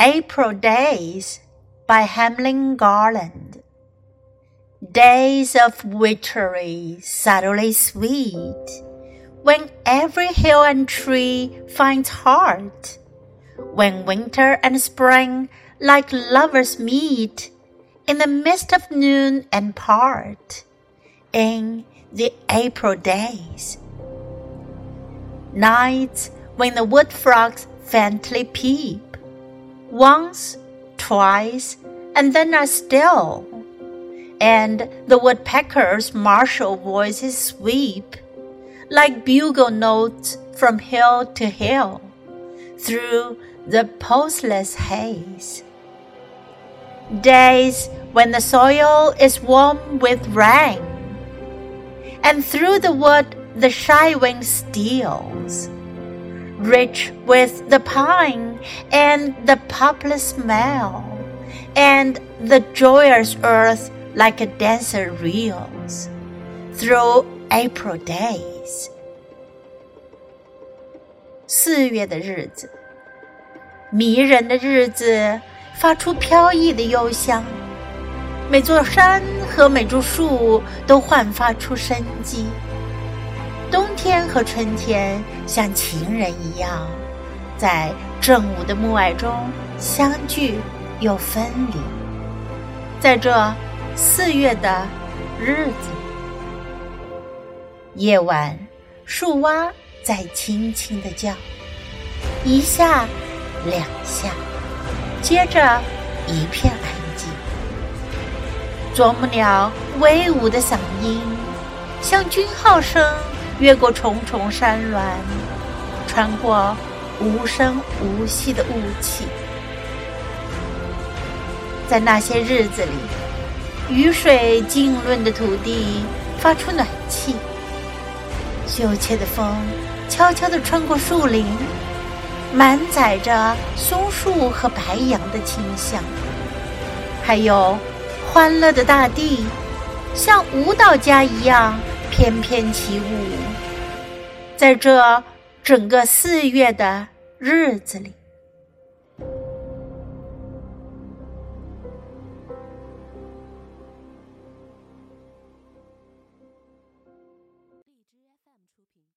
April Days by Hamlin Garland. Days of witchery, subtly sweet, when every hill and tree finds heart, when winter and spring like lovers meet in the mist of noon and part, in the April days. Nights when the wood frogs faintly peep once, twice, and then are still. And the woodpecker's martial voices sweep like bugle notes from hill to hill through the pulseless haze. Days when the soil is warm with rain, and through the wood the shy wind steals rich with the pine and the poplar smell, and the joyous earth like a dancer reels through April days. 四月的日子，迷人的日子，发出飘逸的幽香，每座山和每株树都焕发出生机。 冬天和春天像情人一样，在正午的暮霭中相聚又分离。在这四月的日子，夜晚树蛙在轻轻的叫，一下两下，接着一片安静。啄木鸟威武的嗓音像军号声。越过重重山峦，穿过无声无息的雾气，在那些日子里，雨水浸润的土地发出暖气，羞怯的风悄悄地穿过树林，满载着松树和白杨的清香，还有欢乐的大地，像舞蹈家一样。翩翩起舞，在这整个四月的日子里。